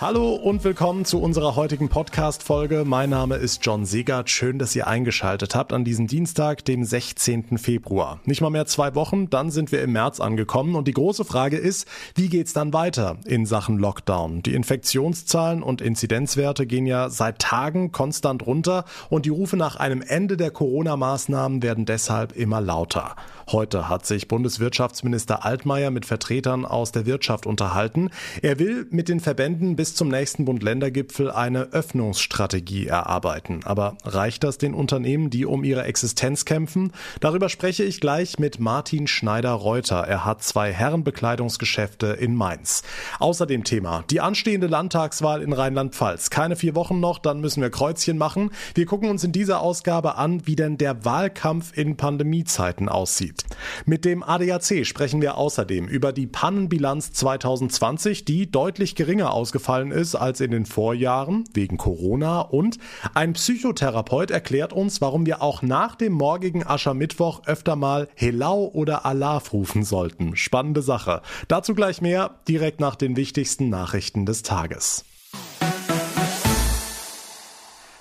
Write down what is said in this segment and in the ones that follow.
Hallo und willkommen zu unserer heutigen Podcast-Folge. Mein Name ist John Segert. Schön, dass ihr eingeschaltet habt an diesem Dienstag, dem 16. Februar. Nicht mal mehr zwei Wochen, dann sind wir im März angekommen und die große Frage ist, wie geht's dann weiter in Sachen Lockdown? Die Infektionszahlen und Inzidenzwerte gehen ja seit Tagen konstant runter und die Rufe nach einem Ende der Corona-Maßnahmen werden deshalb immer lauter. Heute hat sich Bundeswirtschaftsminister Altmaier mit Vertretern aus der Wirtschaft unterhalten. Er will mit den Verbänden bis zum nächsten Bund-Länder-Gipfel eine Öffnungsstrategie erarbeiten. Aber reicht das den Unternehmen, die um ihre Existenz kämpfen? Darüber spreche ich gleich mit Martin Schneider-Reuter. Er hat zwei Herrenbekleidungsgeschäfte in Mainz. Außerdem Thema die anstehende Landtagswahl in Rheinland-Pfalz. Keine vier Wochen noch, dann müssen wir Kreuzchen machen. Wir gucken uns in dieser Ausgabe an, wie denn der Wahlkampf in Pandemiezeiten aussieht. Mit dem ADAC sprechen wir außerdem über die Pannenbilanz 2020, die deutlich geringer ausgefallen ist als in den Vorjahren wegen Corona und ein Psychotherapeut erklärt uns, warum wir auch nach dem morgigen Aschermittwoch öfter mal Helau oder Allah rufen sollten. Spannende Sache. Dazu gleich mehr direkt nach den wichtigsten Nachrichten des Tages.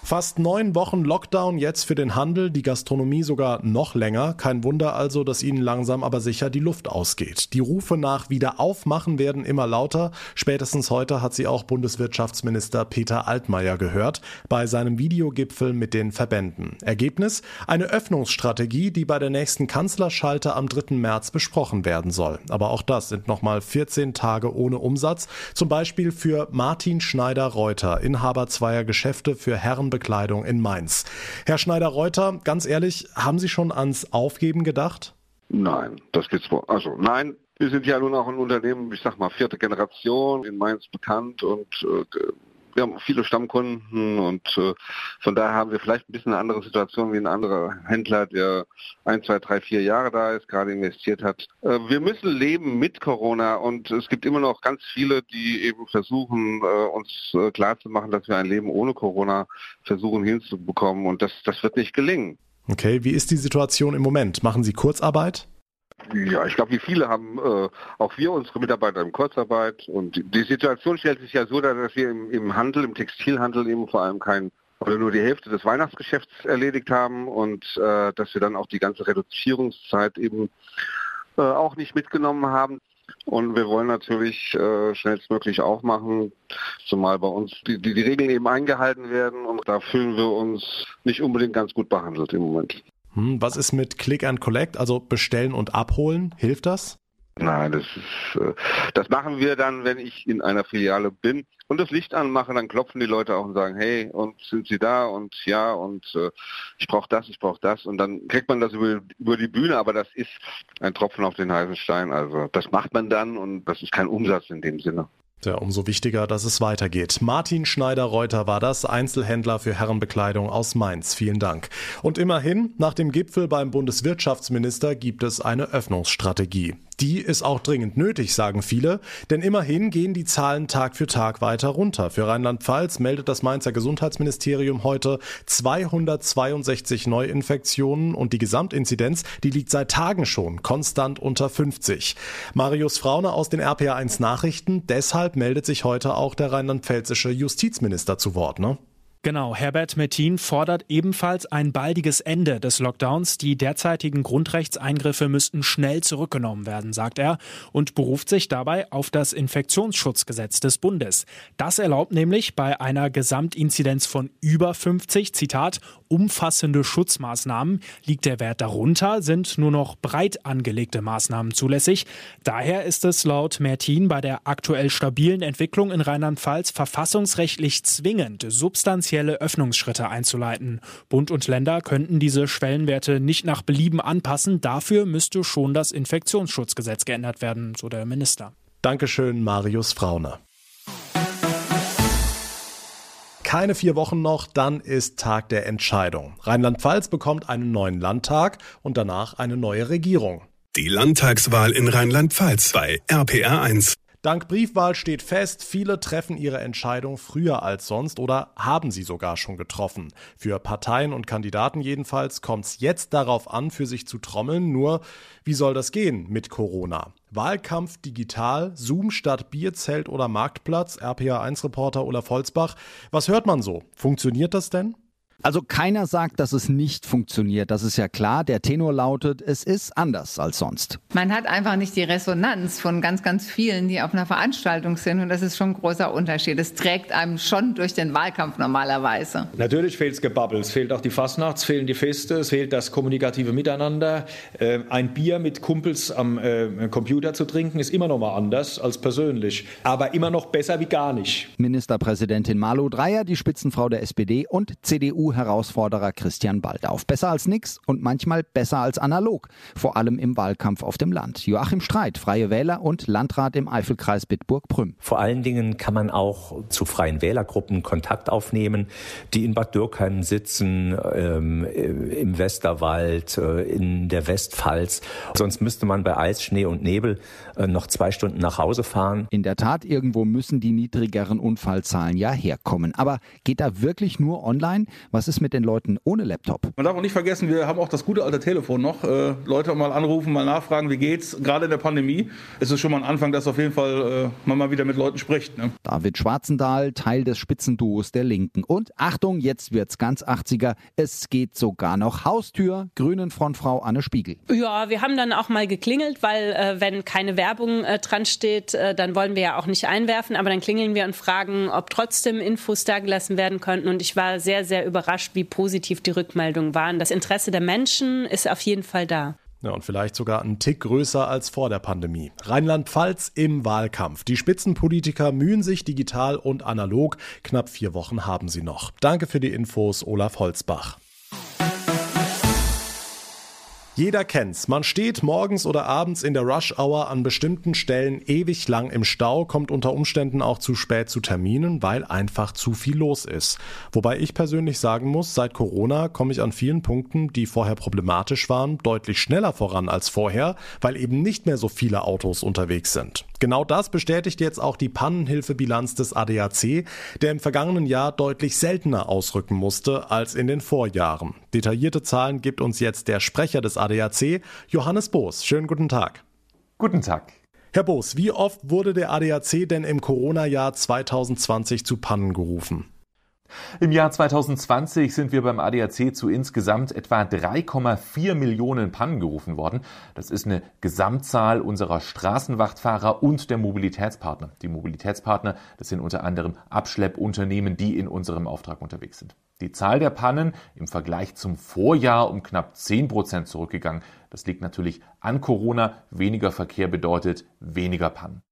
Fast neun Wochen Lockdown jetzt für den Handel, die Gastronomie sogar noch länger. Kein Wunder also, dass ihnen langsam aber sicher die Luft ausgeht. Die Rufe nach Wiederaufmachen werden immer lauter. Spätestens heute hat sie auch Bundeswirtschaftsminister Peter Altmaier gehört bei seinem Videogipfel mit den Verbänden. Ergebnis? Eine Öffnungsstrategie, die bei der nächsten Kanzlerschalte am 3. März besprochen werden soll. Aber auch das sind nochmal 14 Tage ohne Umsatz. Zum Beispiel für Martin Schneider-Reuter, Inhaber zweier Geschäfte für Herren Bekleidung in Mainz. Herr Schneider-Reuter, ganz ehrlich, haben Sie schon ans Aufgeben gedacht? Nein, das geht's wohl. Also nein, wir sind ja nun auch ein Unternehmen, ich sag mal, vierte Generation in Mainz bekannt und äh, wir haben viele Stammkunden und äh, von daher haben wir vielleicht ein bisschen eine andere Situation wie ein anderer Händler, der ein, zwei, drei, vier Jahre da ist, gerade investiert hat. Äh, wir müssen leben mit Corona und es gibt immer noch ganz viele, die eben versuchen, äh, uns äh, klarzumachen, dass wir ein Leben ohne Corona versuchen hinzubekommen und das, das wird nicht gelingen. Okay, wie ist die Situation im Moment? Machen Sie Kurzarbeit? Ja, ich glaube, wie viele haben äh, auch wir unsere Mitarbeiter in Kurzarbeit und die Situation stellt sich ja so dar, dass wir im, im Handel, im Textilhandel eben vor allem kein oder nur die Hälfte des Weihnachtsgeschäfts erledigt haben und äh, dass wir dann auch die ganze Reduzierungszeit eben äh, auch nicht mitgenommen haben. Und wir wollen natürlich äh, schnellstmöglich aufmachen, zumal bei uns die, die, die Regeln eben eingehalten werden und da fühlen wir uns nicht unbedingt ganz gut behandelt im Moment. Hm, was ist mit Click and Collect, also bestellen und abholen? Hilft das? Nein, das ist, äh, das machen wir dann, wenn ich in einer Filiale bin und das Licht anmache, dann klopfen die Leute auch und sagen, hey, und sind Sie da? Und ja, und äh, ich brauche das, ich brauche das. Und dann kriegt man das über, über die Bühne, aber das ist ein Tropfen auf den heißen Stein. Also das macht man dann und das ist kein Umsatz in dem Sinne. Ja, umso wichtiger, dass es weitergeht. Martin Schneider-Reuter war das, Einzelhändler für Herrenbekleidung aus Mainz. Vielen Dank. Und immerhin, nach dem Gipfel beim Bundeswirtschaftsminister gibt es eine Öffnungsstrategie. Die ist auch dringend nötig, sagen viele, denn immerhin gehen die Zahlen Tag für Tag weiter runter. Für Rheinland-Pfalz meldet das Mainzer Gesundheitsministerium heute 262 Neuinfektionen und die Gesamtinzidenz, die liegt seit Tagen schon konstant unter 50. Marius Fraune aus den RPA1 Nachrichten, deshalb meldet sich heute auch der rheinland-pfälzische Justizminister zu Wort, ne? Genau, Herbert Mettin fordert ebenfalls ein baldiges Ende des Lockdowns. Die derzeitigen Grundrechtseingriffe müssten schnell zurückgenommen werden, sagt er, und beruft sich dabei auf das Infektionsschutzgesetz des Bundes. Das erlaubt nämlich bei einer Gesamtinzidenz von über 50, Zitat, umfassende Schutzmaßnahmen. Liegt der Wert darunter, sind nur noch breit angelegte Maßnahmen zulässig. Daher ist es laut Mertin bei der aktuell stabilen Entwicklung in Rheinland-Pfalz verfassungsrechtlich zwingend, substanzielle Öffnungsschritte einzuleiten. Bund und Länder könnten diese Schwellenwerte nicht nach Belieben anpassen. Dafür müsste schon das Infektionsschutzgesetz geändert werden, so der Minister. Dankeschön, Marius Fraune. Keine vier Wochen noch, dann ist Tag der Entscheidung. Rheinland-Pfalz bekommt einen neuen Landtag und danach eine neue Regierung. Die Landtagswahl in Rheinland-Pfalz bei RPR1. Dank Briefwahl steht fest, viele treffen ihre Entscheidung früher als sonst oder haben sie sogar schon getroffen. Für Parteien und Kandidaten jedenfalls kommt es jetzt darauf an, für sich zu trommeln. Nur, wie soll das gehen mit Corona? Wahlkampf digital, Zoom statt Bierzelt oder Marktplatz, RPA1-Reporter Olaf Holzbach. Was hört man so? Funktioniert das denn? Also keiner sagt, dass es nicht funktioniert. Das ist ja klar. Der Tenor lautet, es ist anders als sonst. Man hat einfach nicht die Resonanz von ganz, ganz vielen, die auf einer Veranstaltung sind. Und das ist schon ein großer Unterschied. Es trägt einem schon durch den Wahlkampf normalerweise. Natürlich fehlt es Gebabbel. Es fehlt auch die Fastnacht, es fehlen die Feste, es fehlt das kommunikative Miteinander. Äh, ein Bier mit Kumpels am äh, Computer zu trinken, ist immer noch mal anders als persönlich. Aber immer noch besser wie gar nicht. Ministerpräsidentin Malu Dreyer, die Spitzenfrau der SPD und CDU CDU-Herausforderer Christian Baldauf. Besser als nix und manchmal besser als analog, vor allem im Wahlkampf auf dem Land. Joachim Streit, Freie Wähler und Landrat im Eifelkreis Bitburg-Prüm. Vor allen Dingen kann man auch zu Freien Wählergruppen Kontakt aufnehmen, die in Bad Dürkheim sitzen, ähm, im Westerwald, äh, in der Westpfalz. Sonst müsste man bei Eis, Schnee und Nebel äh, noch zwei Stunden nach Hause fahren. In der Tat, irgendwo müssen die niedrigeren Unfallzahlen ja herkommen. Aber geht da wirklich nur online? Was ist mit den Leuten ohne Laptop? Man darf auch nicht vergessen, wir haben auch das gute alte Telefon noch. Äh, Leute mal anrufen, mal nachfragen, wie geht's. Gerade in der Pandemie ist es schon mal ein Anfang, dass auf jeden Fall äh, man mal wieder mit Leuten spricht. Ne? David Schwarzendahl, Teil des Spitzenduos der Linken. Und Achtung, jetzt wird's ganz 80er. Es geht sogar noch Haustür. Grünen Frontfrau Anne Spiegel. Ja, wir haben dann auch mal geklingelt, weil äh, wenn keine Werbung äh, dran steht, äh, dann wollen wir ja auch nicht einwerfen. Aber dann klingeln wir und fragen, ob trotzdem Infos dagelassen werden könnten. Und ich war sehr, sehr überrascht überrascht, wie positiv die Rückmeldungen waren. Das Interesse der Menschen ist auf jeden Fall da. Ja, und vielleicht sogar ein Tick größer als vor der Pandemie. Rheinland-Pfalz im Wahlkampf. Die Spitzenpolitiker mühen sich digital und analog. Knapp vier Wochen haben sie noch. Danke für die Infos, Olaf Holzbach. Jeder kennt's. Man steht morgens oder abends in der Rush Hour an bestimmten Stellen ewig lang im Stau, kommt unter Umständen auch zu spät zu Terminen, weil einfach zu viel los ist. Wobei ich persönlich sagen muss, seit Corona komme ich an vielen Punkten, die vorher problematisch waren, deutlich schneller voran als vorher, weil eben nicht mehr so viele Autos unterwegs sind. Genau das bestätigt jetzt auch die Pannenhilfebilanz des ADAC, der im vergangenen Jahr deutlich seltener ausrücken musste als in den Vorjahren. Detaillierte Zahlen gibt uns jetzt der Sprecher des ADAC, Johannes Boos. Schönen guten Tag. Guten Tag. Herr Boos, wie oft wurde der ADAC denn im Corona-Jahr 2020 zu Pannen gerufen? Im Jahr 2020 sind wir beim ADAC zu insgesamt etwa 3,4 Millionen Pannen gerufen worden. Das ist eine Gesamtzahl unserer Straßenwachtfahrer und der Mobilitätspartner. Die Mobilitätspartner, das sind unter anderem Abschleppunternehmen, die in unserem Auftrag unterwegs sind. Die Zahl der Pannen im Vergleich zum Vorjahr um knapp 10 Prozent zurückgegangen. Das liegt natürlich an Corona. Weniger Verkehr bedeutet weniger Pannen.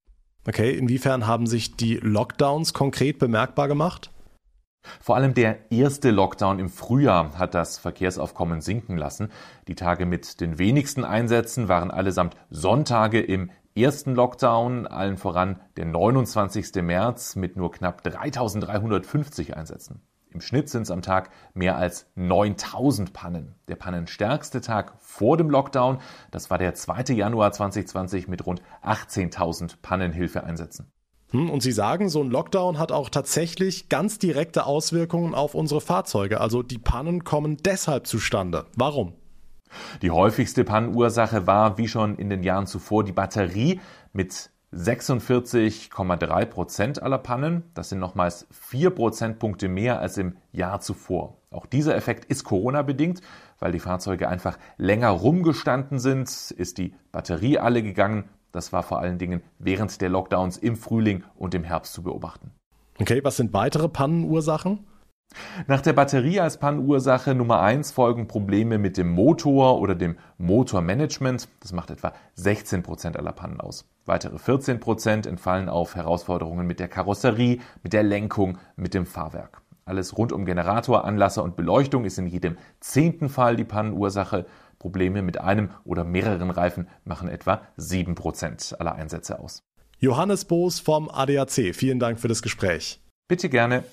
Okay, inwiefern haben sich die Lockdowns konkret bemerkbar gemacht? Vor allem der erste Lockdown im Frühjahr hat das Verkehrsaufkommen sinken lassen. Die Tage mit den wenigsten Einsätzen waren allesamt Sonntage im ersten Lockdown, allen voran der 29. März mit nur knapp 3350 Einsätzen. Im Schnitt sind es am Tag mehr als 9000 Pannen. Der pannenstärkste Tag vor dem Lockdown, das war der 2. Januar 2020 mit rund 18.000 Pannenhilfeeinsätzen. Hm, und Sie sagen, so ein Lockdown hat auch tatsächlich ganz direkte Auswirkungen auf unsere Fahrzeuge. Also die Pannen kommen deshalb zustande. Warum? Die häufigste Pannenursache war, wie schon in den Jahren zuvor, die Batterie mit 46,3 Prozent aller Pannen. Das sind nochmals vier Prozentpunkte mehr als im Jahr zuvor. Auch dieser Effekt ist Corona-bedingt, weil die Fahrzeuge einfach länger rumgestanden sind, ist die Batterie alle gegangen das war vor allen Dingen während der Lockdowns im Frühling und im Herbst zu beobachten. Okay, was sind weitere Pannenursachen? Nach der Batterie als Pannenursache Nummer 1 folgen Probleme mit dem Motor oder dem Motormanagement. Das macht etwa 16 Prozent aller Pannen aus. Weitere 14 Prozent entfallen auf Herausforderungen mit der Karosserie, mit der Lenkung, mit dem Fahrwerk. Alles rund um Generator, Anlasser und Beleuchtung ist in jedem zehnten Fall die Pannenursache Probleme mit einem oder mehreren Reifen machen etwa 7% aller Einsätze aus. Johannes Boos vom ADAC, vielen Dank für das Gespräch. Bitte gerne.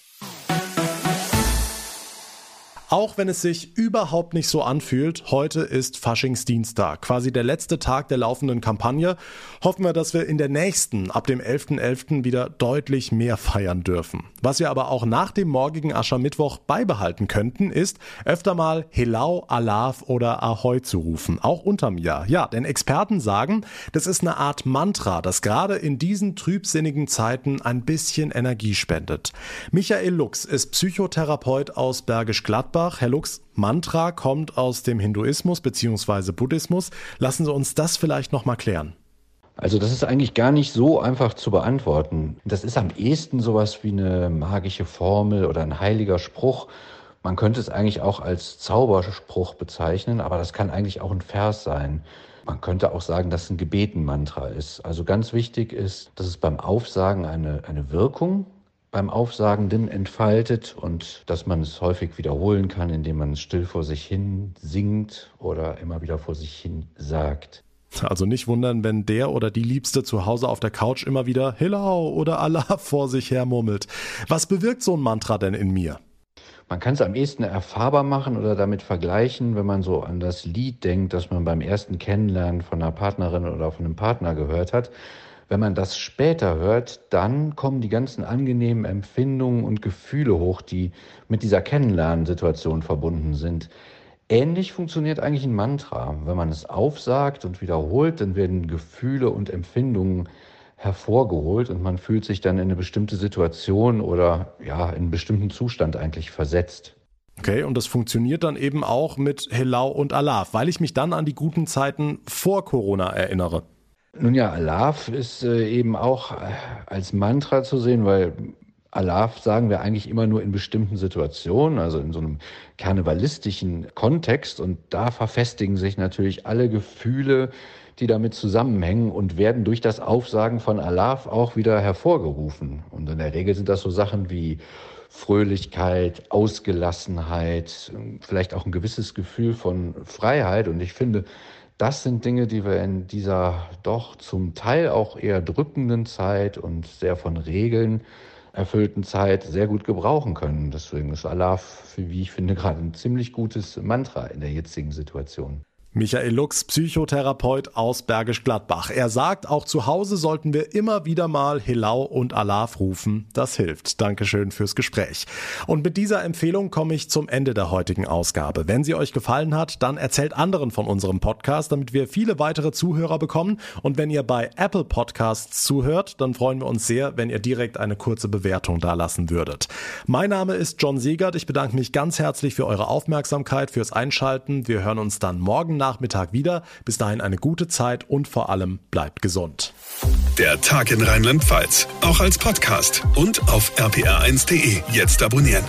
Auch wenn es sich überhaupt nicht so anfühlt, heute ist Faschingsdienstag, quasi der letzte Tag der laufenden Kampagne. Hoffen wir, dass wir in der nächsten, ab dem 11.11. .11. wieder deutlich mehr feiern dürfen. Was wir aber auch nach dem morgigen Aschermittwoch beibehalten könnten, ist öfter mal Helau, Alaf oder Ahoi zu rufen, auch unterm Jahr. Ja, denn Experten sagen, das ist eine Art Mantra, das gerade in diesen trübsinnigen Zeiten ein bisschen Energie spendet. Michael Lux ist Psychotherapeut aus Bergisch Gladbach. Herr Lux, Mantra kommt aus dem Hinduismus bzw. Buddhismus. Lassen Sie uns das vielleicht noch mal klären. Also das ist eigentlich gar nicht so einfach zu beantworten. Das ist am ehesten sowas wie eine magische Formel oder ein heiliger Spruch. Man könnte es eigentlich auch als Zauberspruch bezeichnen, aber das kann eigentlich auch ein Vers sein. Man könnte auch sagen, dass es ein Gebetenmantra ist. Also ganz wichtig ist, dass es beim Aufsagen eine, eine Wirkung beim Aufsagenden entfaltet und dass man es häufig wiederholen kann, indem man es still vor sich hin singt oder immer wieder vor sich hin sagt. Also nicht wundern, wenn der oder die Liebste zu Hause auf der Couch immer wieder Hillau oder Allah vor sich her murmelt. Was bewirkt so ein Mantra denn in mir? Man kann es am ehesten erfahrbar machen oder damit vergleichen, wenn man so an das Lied denkt, das man beim ersten Kennenlernen von einer Partnerin oder von einem Partner gehört hat. Wenn man das später hört, dann kommen die ganzen angenehmen Empfindungen und Gefühle hoch, die mit dieser Kennenlernsituation verbunden sind. Ähnlich funktioniert eigentlich ein Mantra. Wenn man es aufsagt und wiederholt, dann werden Gefühle und Empfindungen hervorgeholt und man fühlt sich dann in eine bestimmte Situation oder ja, in einen bestimmten Zustand eigentlich versetzt. Okay, und das funktioniert dann eben auch mit Helau und Alaf, weil ich mich dann an die guten Zeiten vor Corona erinnere. Nun ja, Alaf ist äh, eben auch äh, als Mantra zu sehen, weil Alaf sagen wir eigentlich immer nur in bestimmten Situationen, also in so einem karnevalistischen Kontext. Und da verfestigen sich natürlich alle Gefühle, die damit zusammenhängen und werden durch das Aufsagen von Alaf auch wieder hervorgerufen. Und in der Regel sind das so Sachen wie Fröhlichkeit, Ausgelassenheit, vielleicht auch ein gewisses Gefühl von Freiheit. Und ich finde, das sind Dinge, die wir in dieser doch zum Teil auch eher drückenden Zeit und sehr von Regeln erfüllten Zeit sehr gut gebrauchen können. Deswegen ist Allah, wie ich finde, gerade ein ziemlich gutes Mantra in der jetzigen Situation. Michael Lux, Psychotherapeut aus Bergisch Gladbach. Er sagt, auch zu Hause sollten wir immer wieder mal Hilau und Alaf rufen. Das hilft. Dankeschön fürs Gespräch. Und mit dieser Empfehlung komme ich zum Ende der heutigen Ausgabe. Wenn sie euch gefallen hat, dann erzählt anderen von unserem Podcast, damit wir viele weitere Zuhörer bekommen. Und wenn ihr bei Apple Podcasts zuhört, dann freuen wir uns sehr, wenn ihr direkt eine kurze Bewertung dalassen würdet. Mein Name ist John Siegert. Ich bedanke mich ganz herzlich für eure Aufmerksamkeit, fürs Einschalten. Wir hören uns dann morgen Nachmittag wieder. Bis dahin eine gute Zeit und vor allem bleibt gesund. Der Tag in Rheinland-Pfalz, auch als Podcast und auf rpr1.de. Jetzt abonnieren.